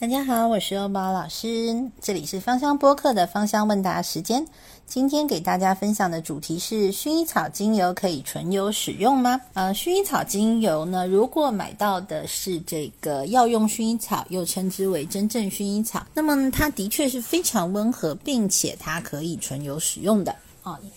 大家好，我是欧宝老师，这里是芳香播客的芳香问答时间。今天给大家分享的主题是：薰衣草精油可以唇油使用吗？呃，薰衣草精油呢，如果买到的是这个药用薰衣草，又称之为真正薰衣草，那么它的确是非常温和，并且它可以唇油使用的。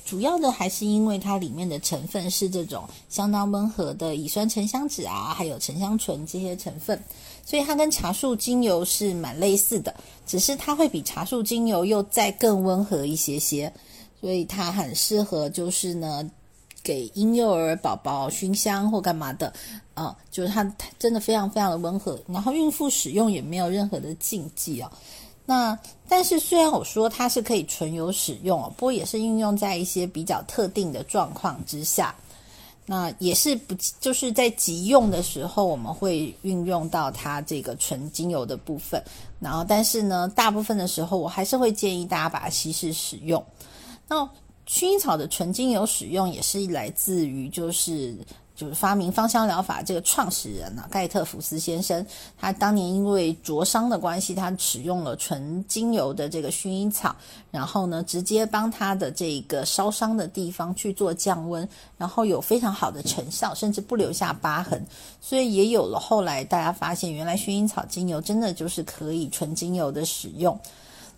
主要的还是因为它里面的成分是这种相当温和的乙酸沉香酯啊，还有沉香醇这些成分，所以它跟茶树精油是蛮类似的，只是它会比茶树精油又再更温和一些些，所以它很适合就是呢给婴幼儿宝宝熏香或干嘛的，啊，就是它真的非常非常的温和，然后孕妇使用也没有任何的禁忌哦。那但是虽然我说它是可以纯油使用哦，不过也是应用在一些比较特定的状况之下。那也是不就是在急用的时候，我们会运用到它这个纯精油的部分。然后，但是呢，大部分的时候我还是会建议大家把它稀释使用。那薰衣草的纯精油使用也是来自于就是。就是发明芳香疗法这个创始人呢，盖特福斯先生，他当年因为灼伤的关系，他使用了纯精油的这个薰衣草，然后呢，直接帮他的这个烧伤的地方去做降温，然后有非常好的成效，甚至不留下疤痕，所以也有了后来大家发现，原来薰衣草精油真的就是可以纯精油的使用。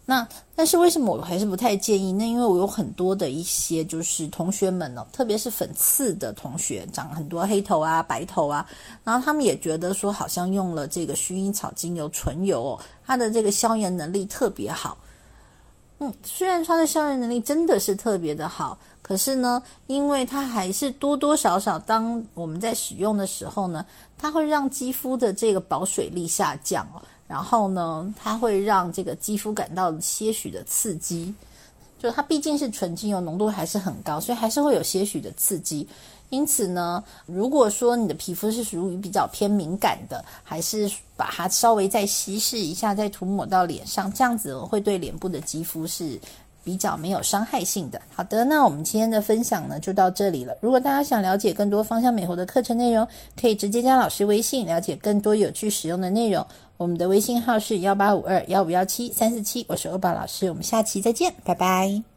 那但是为什么我还是不太建议？那因为我有很多的一些就是同学们呢，特别是粉刺的同学，长很多黑头啊、白头啊，然后他们也觉得说，好像用了这个薰衣草精油纯油，哦，它的这个消炎能力特别好。嗯，虽然它的消炎能力真的是特别的好，可是呢，因为它还是多多少少，当我们在使用的时候呢，它会让肌肤的这个保水力下降哦。然后呢，它会让这个肌肤感到些许的刺激，就它毕竟是纯精油，浓度还是很高，所以还是会有些许的刺激。因此呢，如果说你的皮肤是属于比较偏敏感的，还是把它稍微再稀释一下，再涂抹到脸上，这样子会对脸部的肌肤是。比较没有伤害性的。好的，那我们今天的分享呢就到这里了。如果大家想了解更多芳香美活的课程内容，可以直接加老师微信了解更多有趣实用的内容。我们的微信号是幺八五二幺五幺七三四七，我是欧宝老师，我们下期再见，拜拜。